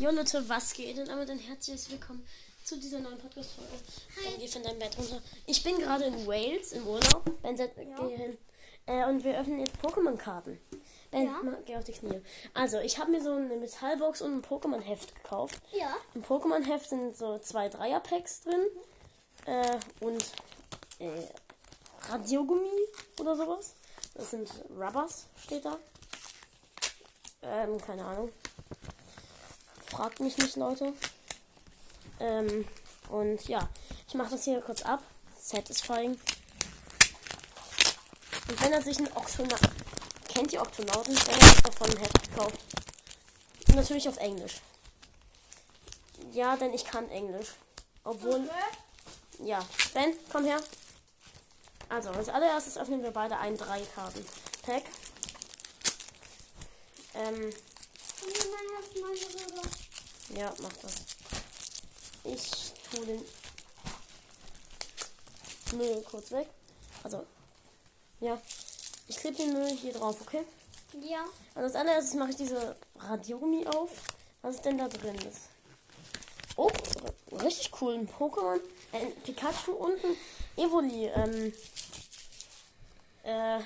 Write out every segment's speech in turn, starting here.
Jo Leute, was geht? Und damit ein herzliches Willkommen zu dieser neuen Podcast-Folge. Hi. Geh von deinem Bett runter. Ich bin gerade in Wales im Urlaub. Ben, set, geh hin. Äh, und wir öffnen jetzt Pokémon-Karten. Ben, Ja. mach, geh auf die Knie. Also, ich habe mir so eine Metallbox und ein Pokémon-Heft gekauft. Ja. Im Pokémon-Heft sind so zwei Dreier-Packs drin. Äh, und äh, Radiogummi oder sowas. Das sind Rubbers, steht da. Ähm, keine Ahnung. Fragt mich nicht, Leute. Ähm, und ja, ich mache das hier kurz ab. Satisfying. Und wenn er sich einen Oktonauten. Kennt ihr Oktonauten? Ben hat davon ein Heft gekauft. Natürlich auf Englisch. Ja, denn ich kann Englisch. Obwohl. Ja. Ben, komm her. Also, als allererstes öffnen wir beide ein drei Karten Pack. Ähm, ja, mach das. Ich tue den Müll kurz weg. Also, ja. Ich klebe den Müll hier drauf, okay? Ja. Und als allererstes mache ich diese Radiogummi auf. Was ist denn da drin? ist? Oh, richtig cool. Ein Pokémon. Äh, ein Pikachu und ein Evoli. Ähm, äh,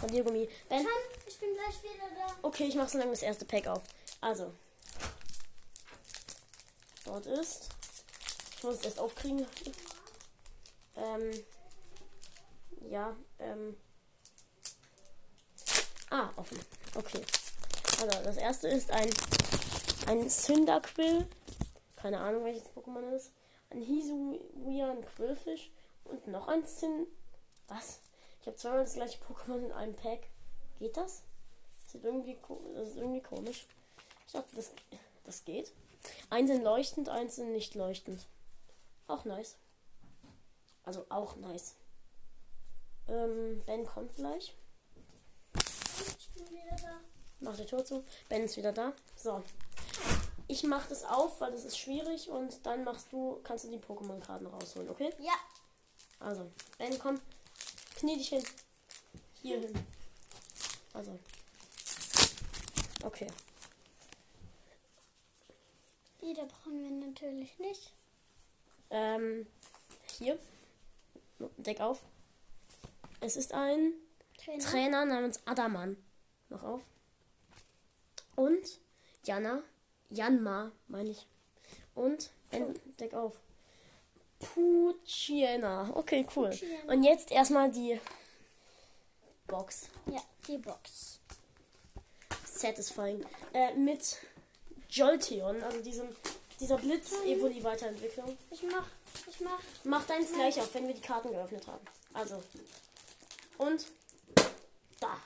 Radiergummi. Ben, ich bin gleich wieder da. Okay, ich mache so lange das erste Pack auf. Also. Dort ist. Ich muss es erst aufkriegen. Ähm. Ja, ähm. Ah, offen. Okay. Also, das erste ist ein. Ein Cyndaquil. Keine Ahnung, welches Pokémon das ist. Ein Hisuian Quillfisch. Und noch ein Zyn. Was? Ich habe zweimal das gleiche Pokémon in einem Pack. Geht das? Das ist irgendwie, das ist irgendwie komisch. Ich dachte, das, das geht. Eins sind leuchtend, eins sind nicht leuchtend. Auch nice. Also auch nice. Ähm, Ben kommt gleich. Ich bin wieder da. Mach die Tür zu. Ben ist wieder da. So. Ich mach das auf, weil das ist schwierig und dann machst du, kannst du die Pokémon-Karten rausholen, okay? Ja. Also, Ben, komm. Knie dich hin. Hier hin. Also. Okay. Die da brauchen wir natürlich nicht. Ähm, hier. Deck auf. Es ist ein Trainer. Trainer namens Adaman. Noch auf. Und Jana. Janma, meine ich. Und Ben, Deck auf. Puchiena. Okay, cool. Puchiena. Und jetzt erstmal die Box. ja, die Box. Satisfying. Äh, mit Jolteon, also diesem, dieser Blitz-Evoli-Weiterentwicklung. Ich mach, ich mach. Mach deins gleich auf, wenn wir die Karten geöffnet haben. Also. Und. Da.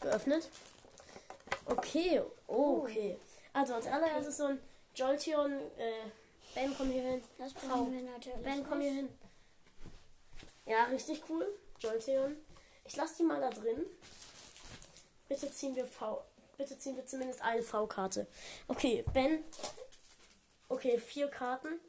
Geöffnet. Okay. Oh, okay. Also als allererstes so ein Jolteon. Äh, ben, komm hier hin. Das brauchen wir natürlich. Ben, komm hier hin. Ja, richtig cool. Jolteon. Ich lasse die mal da drin. Bitte ziehen wir V. Bitte ziehen wir zumindest eine V-Karte. Okay, Ben. Okay, vier Karten.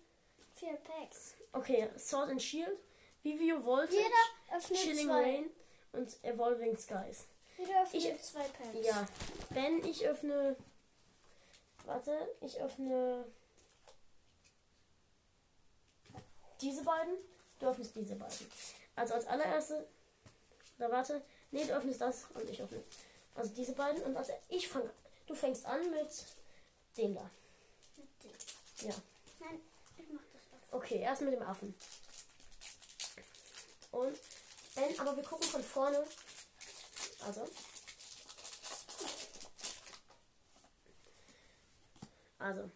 Vier Packs. Okay, Sword and Shield, Vivio Voltage, Jeder öffnet Chilling zwei. Rain und Evolving Skies. Jeder öffnet Ich- zwei Packs. Ja, Ben, ich öffne. Warte, ich öffne. Diese beiden. Du öffnest diese beiden. Also als allererste. Da warte. Nee, du öffnest das und ich öffne. Also diese beiden. Und als ich fange. Du fängst an mit dem da. Mit dem. Ja. Nein, ich mach das auf. Okay, erst mit dem Affen. Und Ben, aber wir gucken von vorne. Also. Also,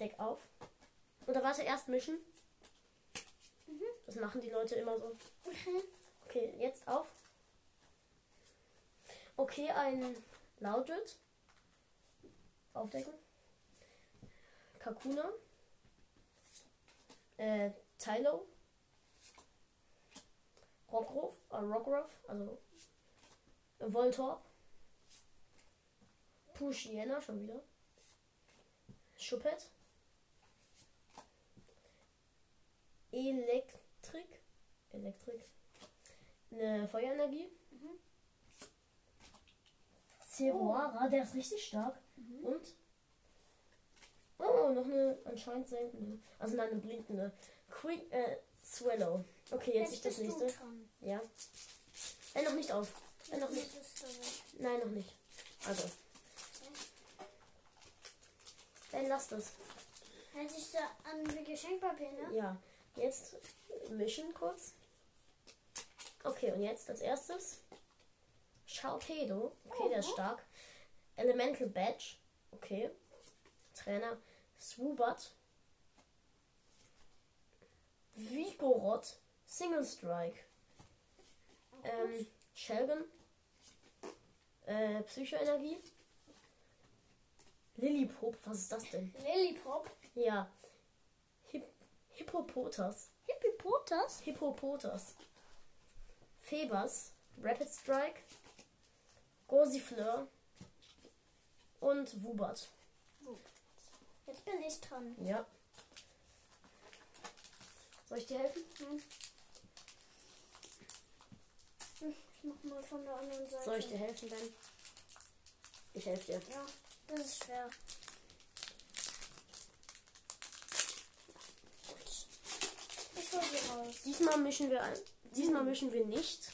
Deck auf. Oder warte, erst mischen. Das machen die Leute immer so. Okay, jetzt auf. Okay, ein Laudrit. Aufdecken. Kakuna. Äh, Tylo. Rockruff, äh, Rockruff, also Voltorb. Pushiena schon wieder. Schuppet. Elektrik. Elektrik. Eine Feuerenergie. Ceroara, der ist richtig stark. Und Oh, noch eine anscheinend seltene. Also nein, eine blinkende. Quick, äh, Swallow. Okay, jetzt ist das nächste. Ja. Nein, noch nicht auf. Nein, noch nicht. Nein, noch nicht. Also. Dann lass das. Hält sich da an wie Geschenkpapier, ne? Ja. Jetzt mischen kurz. Okay, und jetzt als erstes. Sharpedo. Okay, der ist stark. Elemental Badge. Okay. Trainer. Swoobat. Vigoroth. Single Strike. Ähm, Shelgon. Äh, Psychoenergie. Lillipop. Was ist das denn? Lillipop. Ja. Hip Hippopotas. Hippopotas. Hippopotas. Febers. Rapid Strike. Gorsifleur. Und Wubat. Jetzt bin ich dran. Ja. Soll ich dir helfen? Nein. Hm, Ich mach mal von der anderen Seite. Soll ich dir helfen, Ben? Ich helfe dir. Ja, das ist schwer. Gut. Ich hol sie raus. Diesmal mischen wir ein. Diesmal mischen wir nicht.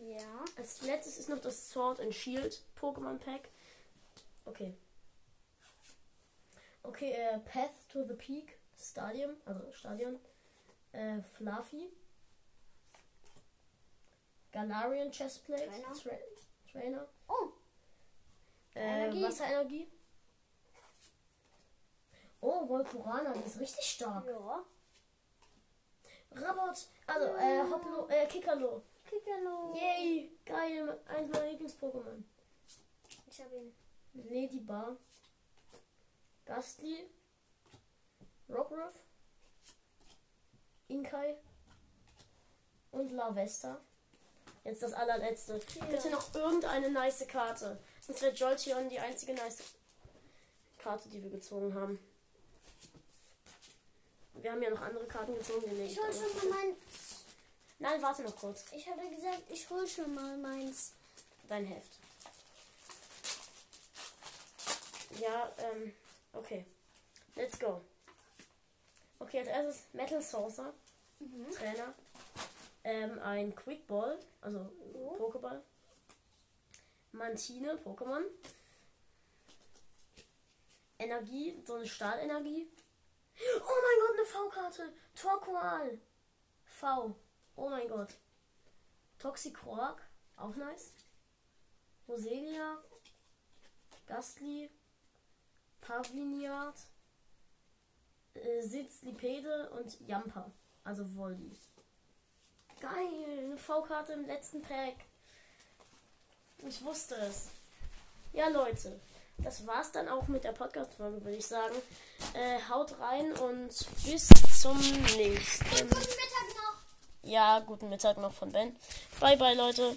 Ja. Als letztes ist noch das Sword and Shield Pokémon Pack. Okay. Okay, äh, Path to the Peak Stadium, also Stadion. Äh, Fluffy. Galarian Chestplate. Trainer. Tra Trainer. Oh, Äh, Energie. Wasserenergie. Oh, Volturana, die ist richtig stark. ja. Rabot, also, äh, Hoplo, äh, Kikalo. Kikalo. Yay, geil, eins meiner Lieblings-Pokémon. Ich hab ihn. Ladybar, Gastly, Rockruff, Inkai und Lavesta. Jetzt das allerletzte. Ja. Bitte noch irgendeine nice Karte. Sonst wäre Jolteon die einzige nice Karte, die wir gezogen haben. Wir haben ja noch andere Karten gezogen, die nicht. Ich hol schon mal mein. Nein, warte noch kurz. Ich hatte gesagt, ich hol schon mal meins. Dein Heft. Ja, ähm, okay. Let's go. Okay, als erstes Metal Saucer, Mhm. Trainer. Ähm, ein Quick Ball, also Oh. Pokéball. Mantine, Pokémon. Energie, so eine Stahlenergie. Oh mein Gott, eine V-Karte. Torqual. V. Oh mein Gott. Toxicroak, auch nice. Roselia. Gastly. Pavliniard. Äh, Sitzlipede und Jampa. Also Voldi. Geil, eine V-Karte im letzten Pack. Ich wusste es. Ja, Leute, das war's dann auch mit der Podcast-Folge, würde ich sagen. Äh, haut rein und bis zum nächsten. Noch. Ja, guten Mittag noch von Ben. Bye, bye, Leute.